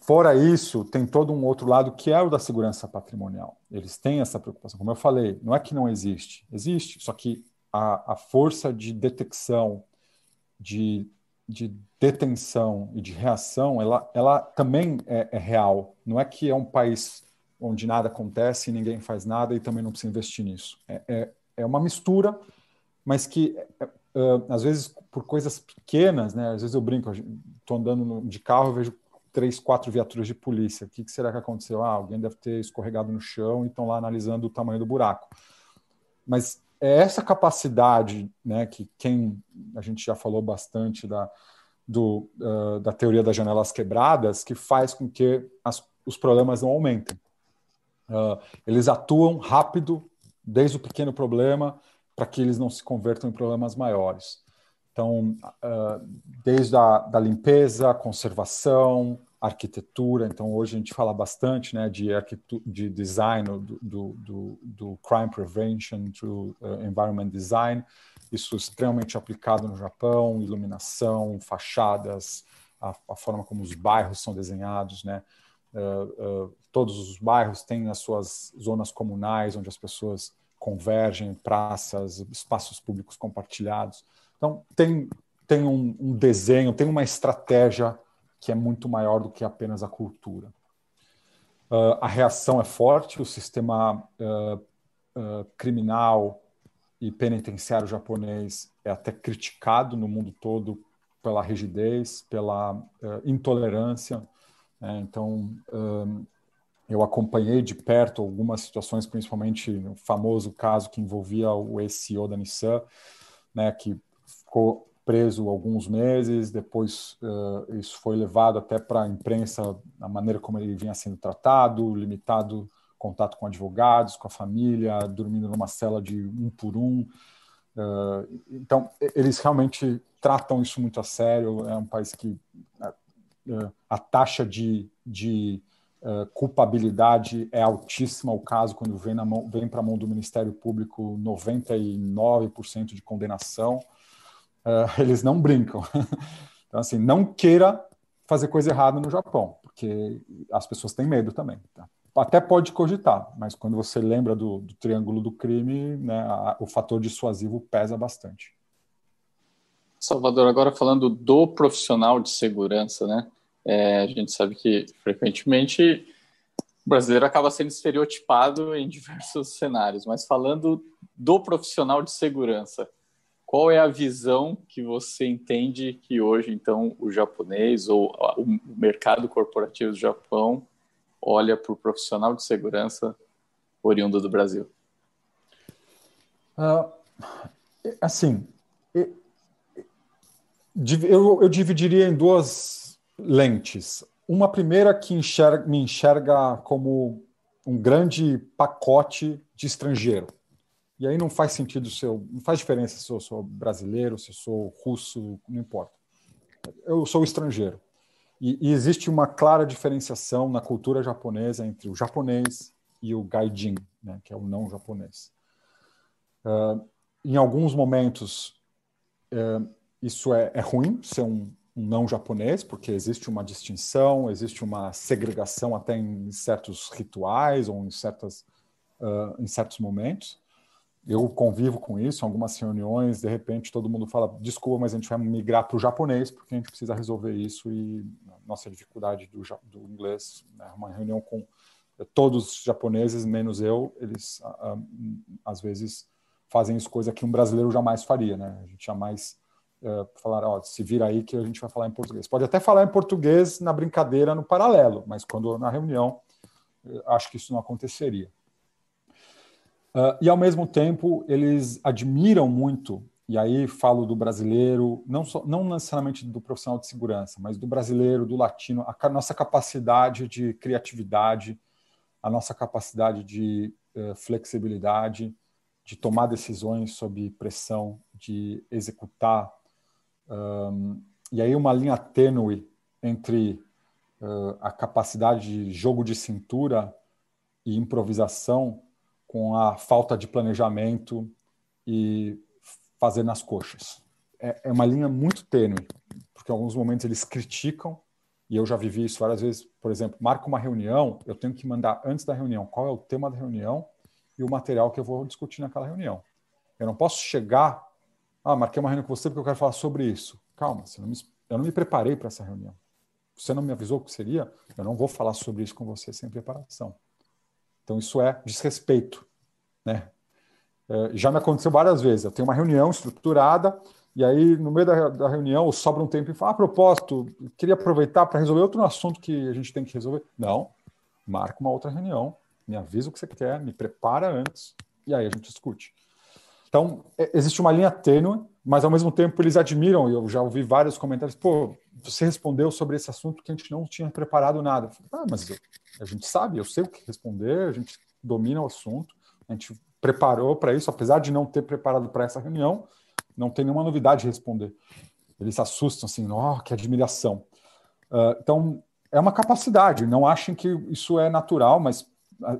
Fora isso, tem todo um outro lado que é o da segurança patrimonial. Eles têm essa preocupação. Como eu falei, não é que não existe, existe, só que a, a força de detecção, de, de detenção e de reação, ela, ela também é, é real. Não é que é um país onde nada acontece, ninguém faz nada e também não precisa investir nisso. É, é, é uma mistura, mas que uh, às vezes por coisas pequenas, né? Às vezes eu brinco, estou andando de carro, vejo três, quatro viaturas de polícia. O que, que será que aconteceu? Ah, alguém deve ter escorregado no chão e estão lá analisando o tamanho do buraco. Mas é essa capacidade, né, que quem a gente já falou bastante da do, uh, da teoria das janelas quebradas, que faz com que as, os problemas não aumentem. Uh, eles atuam rápido, desde o pequeno problema, para que eles não se convertam em problemas maiores. Então, uh, desde a da limpeza, conservação, arquitetura. Então, hoje a gente fala bastante né, de, de design, do, do, do, crime prevention, do uh, environment design. Isso extremamente aplicado no Japão, iluminação, fachadas, a, a forma como os bairros são desenhados, né? Uh, uh, todos os bairros têm as suas zonas comunais, onde as pessoas convergem, praças, espaços públicos compartilhados. Então, tem, tem um, um desenho, tem uma estratégia que é muito maior do que apenas a cultura. Uh, a reação é forte, o sistema criminal e penitenciário japonês é até criticado no mundo todo pela rigidez, pela intolerância é, então, eu acompanhei de perto algumas situações, principalmente o famoso caso que envolvia o ex-CEO da Nissan, né, que ficou preso alguns meses, depois uh, isso foi levado até para a imprensa, a maneira como ele vinha sendo tratado, limitado contato com advogados, com a família, dormindo numa cela de um por um. Uh, então, eles realmente tratam isso muito a sério. É um país que a taxa de, de uh, culpabilidade é altíssima. O caso, quando vem, vem para a mão do Ministério Público, 99% de condenação. Uh, eles não brincam. então, assim, não queira fazer coisa errada no Japão, porque as pessoas têm medo também. Tá? Até pode cogitar, mas quando você lembra do, do triângulo do crime, né, a, o fator dissuasivo pesa bastante. Salvador, agora falando do profissional de segurança, né? É, a gente sabe que frequentemente o brasileiro acaba sendo estereotipado em diversos cenários, mas falando do profissional de segurança, qual é a visão que você entende que hoje, então, o japonês ou o mercado corporativo do Japão olha para o profissional de segurança oriundo do Brasil? Uh, assim, eu, eu dividiria em duas lentes. Uma primeira que enxerga, me enxerga como um grande pacote de estrangeiro. E aí não faz sentido se eu, não faz diferença se eu sou brasileiro, se eu sou russo, não importa. Eu sou estrangeiro. E, e existe uma clara diferenciação na cultura japonesa entre o japonês e o gaijin, né, que é o não japonês. Uh, em alguns momentos, uh, isso é, é ruim ser um, um, não japonês, porque existe uma distinção, existe uma segregação até em certos rituais ou em, certas, uh, em certos momentos. Eu convivo com isso algumas reuniões, de repente todo mundo fala, desculpa, mas a gente vai migrar para o japonês, porque a gente precisa resolver isso e nossa dificuldade do, do inglês, né, uma reunião com todos os japoneses, menos eu, eles às vezes fazem isso coisa que um brasileiro jamais faria, né? A gente jamais uh, falar, ó, se vira aí que a gente vai falar em português. Pode até falar em português na brincadeira, no paralelo, mas quando na reunião, acho que isso não aconteceria. Uh, e ao mesmo tempo, eles admiram muito, e aí falo do brasileiro, não, só, não necessariamente do profissional de segurança, mas do brasileiro, do latino, a nossa capacidade de criatividade, a nossa capacidade de uh, flexibilidade, de tomar decisões sob pressão, de executar um, e aí uma linha tênue entre uh, a capacidade de jogo de cintura e improvisação com a falta de planejamento e fazer nas coxas. É, é uma linha muito tênue, porque em alguns momentos eles criticam, e eu já vivi isso várias vezes. Por exemplo, marca uma reunião, eu tenho que mandar antes da reunião qual é o tema da reunião e o material que eu vou discutir naquela reunião. Eu não posso chegar ah, marquei uma reunião com você porque eu quero falar sobre isso. Calma, não me, eu não me preparei para essa reunião. Você não me avisou que seria? Eu não vou falar sobre isso com você sem preparação. Então, isso é desrespeito. Né? É, já me aconteceu várias vezes. Eu tenho uma reunião estruturada, e aí, no meio da, da reunião, sobra um tempo e fala: ah, a propósito, queria aproveitar para resolver outro assunto que a gente tem que resolver. Não, marca uma outra reunião, me avisa o que você quer, me prepara antes, e aí a gente discute. Então, é, existe uma linha tênue, mas ao mesmo tempo eles admiram, e eu já ouvi vários comentários, pô, você respondeu sobre esse assunto que a gente não tinha preparado nada. Eu falei, ah, mas a gente sabe, eu sei o que responder, a gente domina o assunto, a gente preparou para isso, apesar de não ter preparado para essa reunião, não tem nenhuma novidade de responder. Eles se assustam assim, oh, que admiração. Uh, então, é uma capacidade, não achem que isso é natural, mas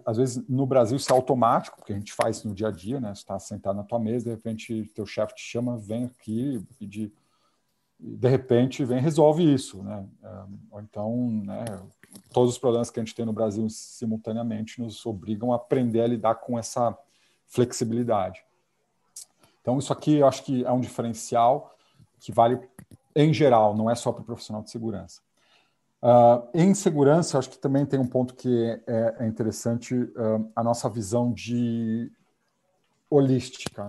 às vezes no Brasil isso é automático, porque a gente faz no dia a dia, né? Você está sentado na tua mesa, de repente teu chefe te chama, vem aqui de, de repente vem resolve isso, né? É, ou então, né? Todos os problemas que a gente tem no Brasil simultaneamente nos obrigam a aprender a lidar com essa flexibilidade. Então isso aqui eu acho que é um diferencial que vale em geral, não é só para o profissional de segurança. Uh, em segurança, acho que também tem um ponto que é, é interessante, uh, a nossa visão de holística,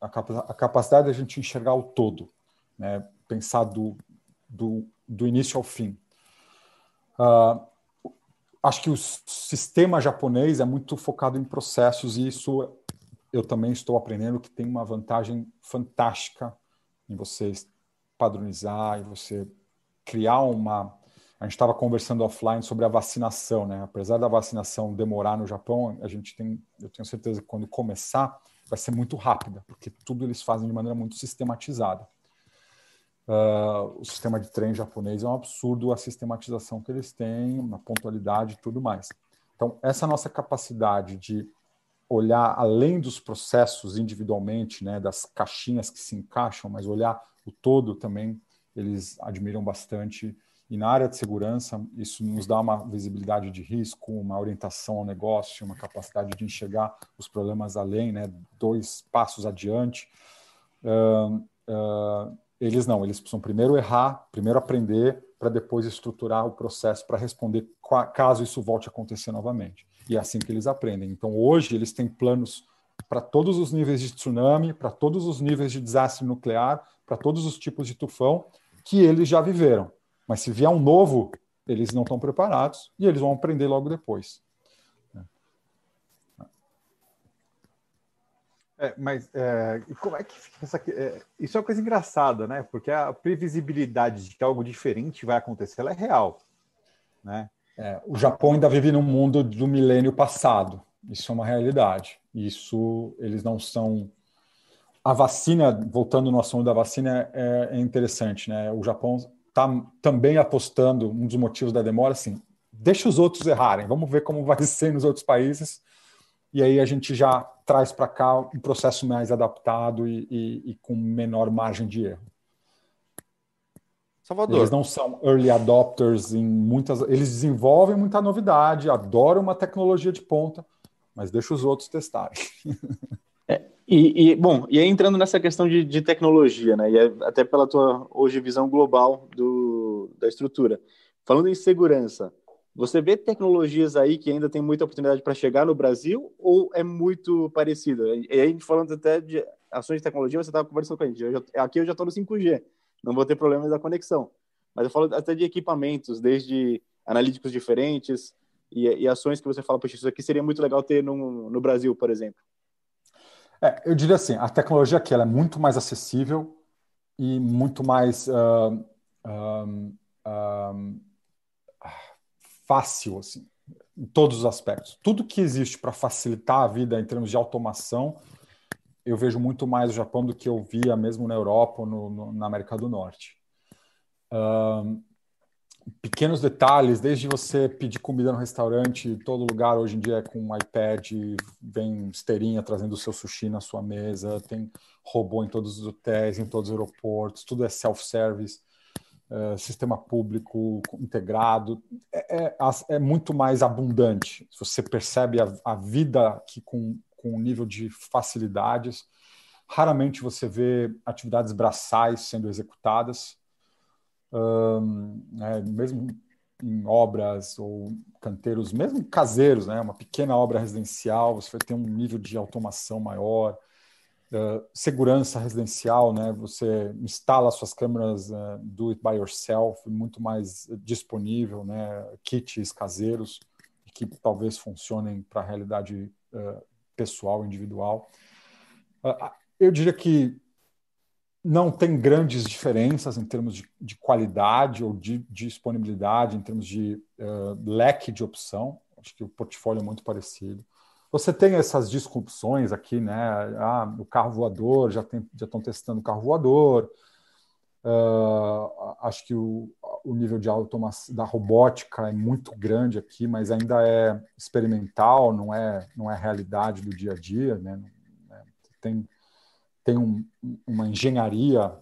a, a, capacidade de a gente enxergar o todo, né? pensar do, do, do início ao fim. Uh, acho que o sistema japonês é muito focado em processos e isso eu também estou aprendendo que tem uma vantagem fantástica em você padronizar, em você criar uma a gente estava conversando offline sobre a vacinação, né? Apesar da vacinação demorar no Japão, a gente tem, eu tenho certeza que quando começar vai ser muito rápida, porque tudo eles fazem de maneira muito sistematizada. Uh, o sistema de trem japonês é um absurdo a sistematização que eles têm, a pontualidade e tudo mais. Então, essa nossa capacidade de olhar além dos processos individualmente, né, das caixinhas que se encaixam, mas olhar o todo também, eles admiram bastante e na área de segurança, isso nos dá uma visibilidade de risco, uma orientação ao negócio, uma capacidade de enxergar os problemas além, né, dois passos adiante. Uh, uh, Eles não, eles precisam primeiro errar, primeiro aprender, para depois estruturar o processo para responder caso isso volte a acontecer novamente. E é assim que eles aprendem. Então, hoje, eles têm planos para todos os níveis de tsunami, para todos os níveis de desastre nuclear, para todos os tipos de tufão que eles já viveram. Mas se vier um novo, eles não estão preparados e eles vão aprender logo depois. É, mas é, como é que fica essa, é, isso é uma coisa engraçada, né? Porque a previsibilidade de que algo diferente vai acontecer, ela é real, né? É, o Japão ainda vive no mundo do milênio passado. Isso é uma realidade. Isso eles não são. A vacina, voltando no assunto da vacina, é, é interessante, né? O Japão está também apostando, um dos motivos da demora, assim, deixa os outros errarem, vamos ver como vai ser nos outros países, e aí a gente já traz para cá um processo mais adaptado e, e, e, com menor margem de erro. Salvador. Eles não são early adopters em muitas. Eles desenvolvem muita novidade, adoram uma tecnologia de ponta, mas deixa os outros testarem. E, e, bom, e aí entrando nessa questão de, de tecnologia, né? E é até pela tua hoje visão global do, da estrutura. Falando em segurança, você vê tecnologias aí que ainda tem muita oportunidade para chegar no Brasil ou é muito parecido? E aí, falando até de ações de tecnologia, você estava conversando com a gente. Eu já, aqui eu já estou no 5G, não vou ter problemas da conexão. Mas eu falo até de equipamentos, desde analíticos diferentes e, e ações que você fala, poxa, isso aqui seria muito legal ter no, no Brasil, por exemplo. É, eu diria assim, a tecnologia aqui é muito mais acessível e muito mais uh, fácil, assim, em todos os aspectos. Tudo que existe para facilitar a vida em termos de automação, eu vejo muito mais no Japão do que eu via mesmo na Europa no, no, na América do Norte. Um, pequenos detalhes, desde você pedir comida no restaurante, todo lugar hoje em dia é com um iPad, vem esteirinha trazendo o seu sushi na sua mesa, tem robô em todos os hotéis, em todos os aeroportos, tudo é self-service. Eh, sistema público integrado, é, é, é, muito mais abundante. Você percebe a, a vida aqui com, com um nível de facilidades. Raramente você vê atividades braçais sendo executadas, um, é, mesmo em obras ou canteiros, mesmo caseiros, né? uma pequena obra residencial, você vai ter um nível de automação maior. Uh, segurança residencial, né? Você instala suas câmeras uh, do it by yourself, muito mais disponível, né? Kits caseiros que talvez funcionem para a realidade uh, pessoal, individual. eu diria que não tem grandes diferenças em termos de, de qualidade ou de, de, disponibilidade, em termos de leque de opção. Acho que o portfólio é muito parecido. Você tem essas disrupções aqui, né? Ah, o carro voador, já, tem, já estão testando o carro voador. Uh, acho que o, o nível de automação da robótica é muito grande aqui, mas ainda é experimental, não é, não é realidade do dia a dia. Né? Tem, tem um, uma engenharia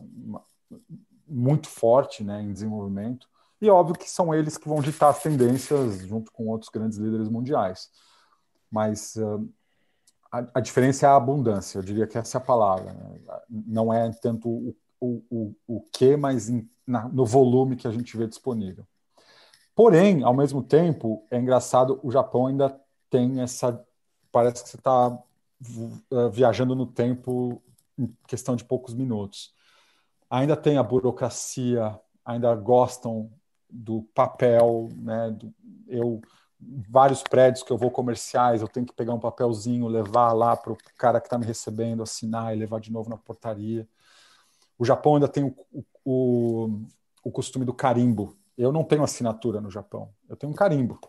muito forte né, em desenvolvimento, e óbvio que são eles que vão ditar as tendências junto com outros grandes líderes mundiais mas uh, a, a, diferença é a abundância, eu diria que essa é a palavra. Né? Não é tanto o, o, o, o que, mas em, na, no volume que a gente vê disponível. Porém, ao mesmo tempo, é engraçado, o Japão ainda tem essa. Parece que você está uh, viajando no tempo em questão de poucos minutos. Ainda tem a burocracia, ainda gostam do papel, né? Do, eu vários prédios que eu vou comerciais, eu tenho que pegar um papelzinho, levar lá para o cara que está me recebendo, assinar e levar de novo na portaria. O Japão ainda tem o, o, o costume do carimbo. Eu não tenho assinatura no Japão, eu tenho um carimbo,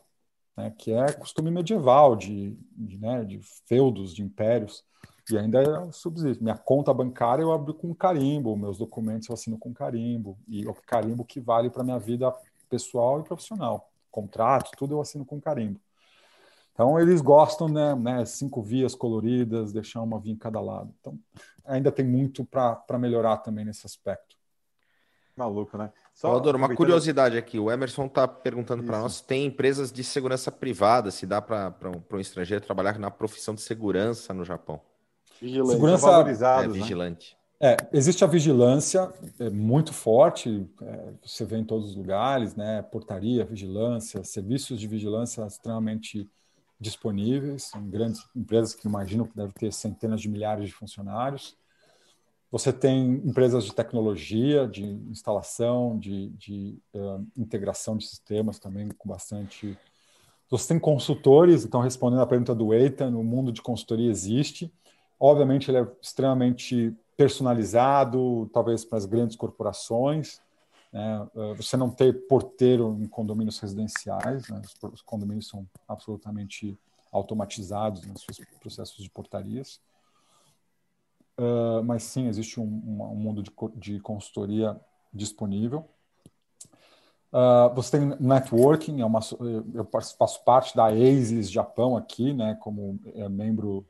né, que é costume medieval de, de, né, de feudos, de impérios, e ainda é subsiste. Minha conta bancária eu abro com carimbo, meus documentos eu assino com carimbo, e o carimbo que vale para minha vida pessoal e profissional contratos, tudo eu assino com carimbo. Então eles gostam, né, né, cinco vias coloridas, deixar uma via em cada lado. Então ainda tem muito para melhorar também nesse aspecto. Maluco, né? Só Salvador, uma curiosidade aqui. O Emerson está perguntando para nós: tem empresas de segurança privada? Se dá para um estrangeiro trabalhar na profissão de segurança no Japão? Vigilante. Segurança é, né? vigilante. É, existe a vigilância é, muito forte, é, você vê em todos os lugares, né? Portaria, vigilância, serviços de vigilância extremamente disponíveis, são grandes empresas que imaginam que devem ter centenas de milhares de funcionários. Você tem empresas de tecnologia, de instalação, de, de uh, integração de sistemas também com bastante. Você tem consultores, então respondendo à pergunta do Eitan, o mundo de consultoria existe. Obviamente, ele é extremamente personalizado, talvez para as grandes corporações. Né? Eh, você não ter porteiro em condomínios residenciais, né? os condomínios são absolutamente automatizados nos seus processos de portarias. Uh, mas sim, existe um, um mundo de, de, consultoria disponível. Uh, você tem networking, é uma, eu faço parte da ASIS Japão aqui, né, como é membro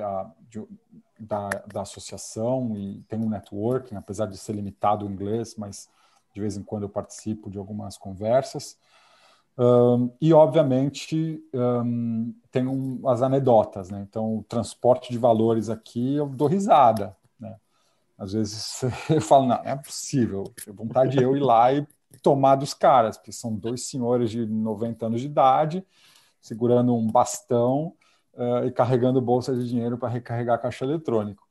da, de, da, da associação e tem um networking, apesar de ser limitado o inglês, mas de vez em quando eu participo de algumas conversas. Um, e, obviamente, um, tem um, as anedotas, né? Então, o transporte de valores aqui, eu dou risada, né? Às vezes eu falo, não, não é possível. Eu vontade de eu ir lá e tomar dos caras, porque são dois senhores de 90 anos de idade, segurando um bastão uh, e carregando bolsa de dinheiro para recarregar caixa eletrônico,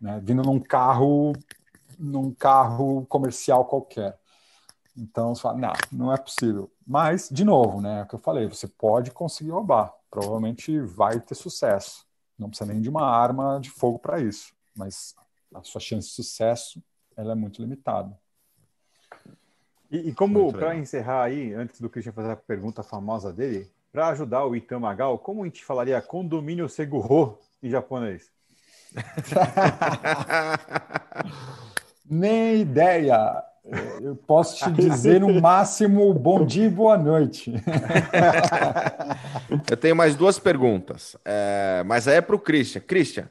né? vindo num carro, num carro comercial qualquer. Então você fala, não, não é possível. Mas, de novo, né, é o que eu falei, você pode conseguir roubar, provavelmente vai ter sucesso. Não precisa nem de uma arma de fogo para isso, mas a sua chance de sucesso ela é muito limitada. E, e como, para encerrar aí, antes do Christian fazer a pergunta famosa dele, para ajudar o Itamagal, como a gente falaria condomínio seguro em japonês? Nem ideia. Eu posso te dizer no máximo bom dia e boa noite. Eu tenho mais duas perguntas, é, mas aí é para o Christian. Christian,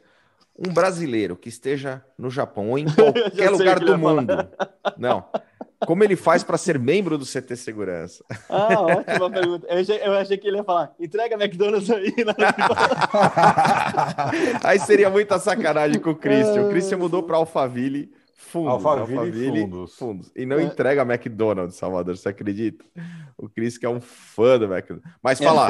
um brasileiro que esteja no Japão ou em qualquer lugar do mundo, não, como ele faz para ser membro do CT Segurança? Ah, ótima pergunta. Eu achei, eu achei, que ele ia falar: entrega McDonald's aí. aí seria muita sacanagem com o Christian. O Christian mudou para Alphaville. Fundos, Alphaville, Alphaville fundos. fundos. E não é. entrega McDonald's, Salvador, você acredita? O Cris que é um fã do McDonald's. Mas fala,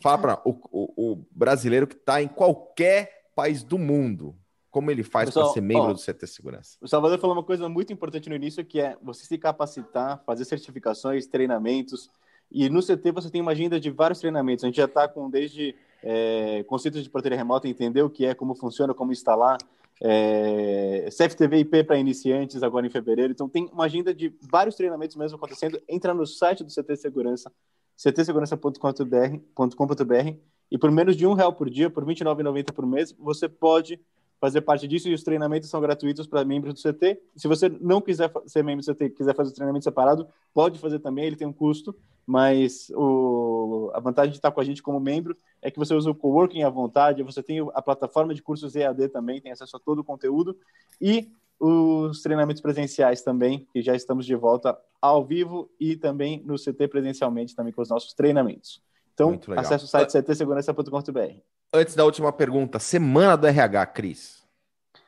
fala para o, o, o brasileiro que está em qualquer país do mundo, como ele faz para ser membro ó, do CT Segurança? O Salvador falou uma coisa muito importante no início, que é você se capacitar, fazer certificações, treinamentos. E no CT você tem uma agenda de vários treinamentos. A gente já está com desde é, conceitos de portaria remota, entender o que é, como funciona, como instalar, é, CFTV IP para iniciantes agora em fevereiro. Então tem uma agenda de vários treinamentos mesmo acontecendo. Entra no site do CT Segurança, ctsegurança.com.br e por menos de um real por dia, por R$ 29,90 por mês, você pode fazer parte disso e os treinamentos são gratuitos para membros do CT. Se você não quiser ser membro do CT, quiser fazer o treinamento separado, pode fazer também, ele tem um custo, mas o, a vantagem de estar com a gente como membro é que você usa o coworking à vontade, você tem a plataforma de cursos EAD também, tem acesso a todo o conteúdo e os treinamentos presenciais também, que já estamos de volta ao vivo e também no CT presencialmente também com os nossos treinamentos. Então, acesse o site ctsegurança.com.br. Antes da última pergunta, semana do RH, Cris.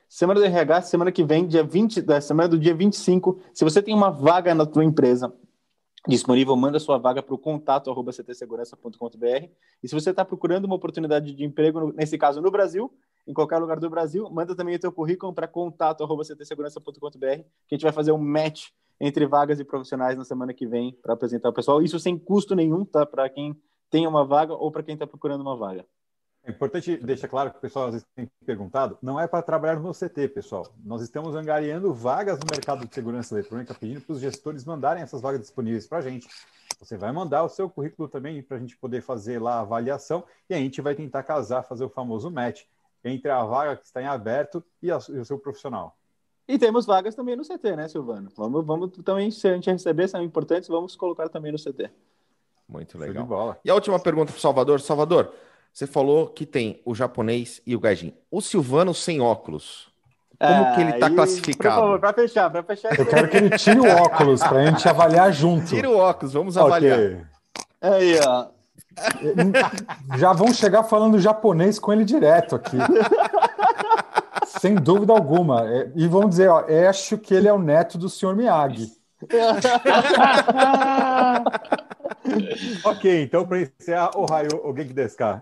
Semana do RH, semana que vem, dia 20, da semana do dia 25. Se você tem uma vaga na tua empresa disponível, manda sua vaga para o contato arroba ctsegurança.com.br. E se você está procurando uma oportunidade de emprego, nesse caso no Brasil, em qualquer lugar do Brasil, manda também o teu currículo para contato arroba ctsegurança.com.br, que a gente vai fazer um match entre vagas e profissionais na semana que vem para apresentar o pessoal. Isso sem custo nenhum, tá? Para quem tem uma vaga ou para quem está procurando uma vaga. É importante deixar claro que o pessoal às vezes tem perguntado, não é para trabalhar no CT, pessoal. Nós estamos angariando vagas no mercado de segurança eletrônica, pedindo para os gestores mandarem essas vagas disponíveis para a gente. Você vai mandar o seu currículo também para a gente poder fazer lá a avaliação e a gente vai tentar casar, fazer o famoso match entre a vaga que está em aberto e, a, e o seu profissional. E temos vagas também no CT, né, Silvano? Vamos, vamos também, se a gente receber, são importantes, vamos colocar também no CT. Muito legal. E a última pergunta para o Salvador. Salvador, você falou que tem o japonês e o gaijin. O Silvano sem óculos. Como que ele está classificado? Por favor, para fechar, para fechar. Eu quero que ele tire o óculos para a gente avaliar junto. Tira o óculos, vamos avaliar. Okay. Aí, ó. Já vão chegar falando japonês com ele direto aqui. sem dúvida alguma. É, e vamos dizer, ó, acho que ele é o neto do senhor Miyagi. ok, então para encerrar, o raio, o Genki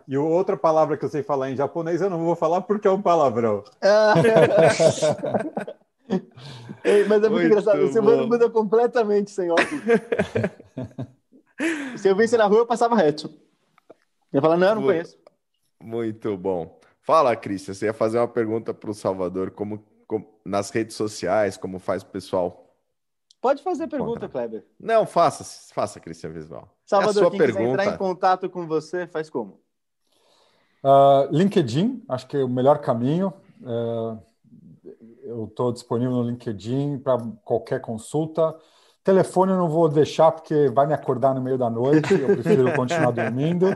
E outra palavra que eu sei falar em japonês, eu não vou falar porque é um palavrão. Ei, mas é muito, muito engraçado. O Silvano muda completamente sem óculos. Se eu visse na rua, eu passava reto. Eu ia falar, não, eu não conheço. Muito bom. Fala, Cristian, você ia fazer uma pergunta para o Salvador, como, como, nas redes sociais, como faz o pessoal? Pode fazer pergunta, Kleber. Não, faça, faça, Cristian Visual. Salvador, é a sua quem pergunta... quiser entrar em contato com você, faz como? Uh, LinkedIn, acho que é o melhor caminho. Uh, eu estou disponível no LinkedIn para qualquer consulta. Telefone eu não vou deixar porque vai me acordar no meio da noite. Eu prefiro continuar dormindo.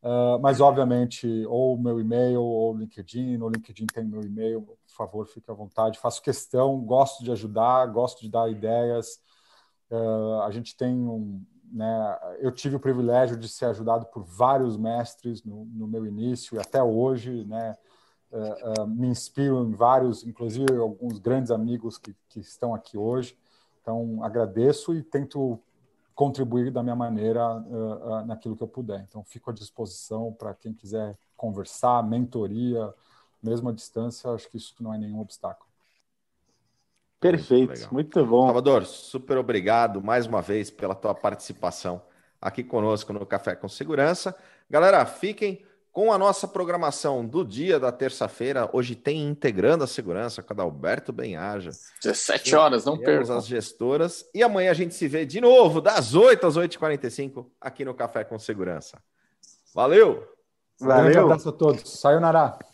Uh, mas, obviamente, ou meu e-mail ou LinkedIn. No LinkedIn tem meu e-mail. Favor, fique à vontade. Faço questão, gosto de ajudar, gosto de dar ideias. Uh, a gente tem um. Né, eu tive o privilégio de ser ajudado por vários mestres no, no meu início e até hoje. Né, uh, me inspiro em vários, inclusive alguns grandes amigos que, que estão aqui hoje. Então, agradeço e tento contribuir da minha maneira uh, uh, naquilo que eu puder. Então, fico à disposição para quem quiser conversar, mentoria, mesmo à distância, acho que isso não é nenhum obstáculo. Perfeito, muito, muito bom. Salvador, super obrigado mais uma vez pela tua participação aqui conosco no Café com Segurança. Galera, fiquem com a nossa programação do dia da terça-feira, hoje tem Integrando a Segurança com a Alberto Benhaja. 17 horas, não percam. as gestoras. E amanhã a gente se vê de novo, das 8 às 8h45, aqui no Café com Segurança. Valeu! Valeu! Um abraço a todos. Sayonara!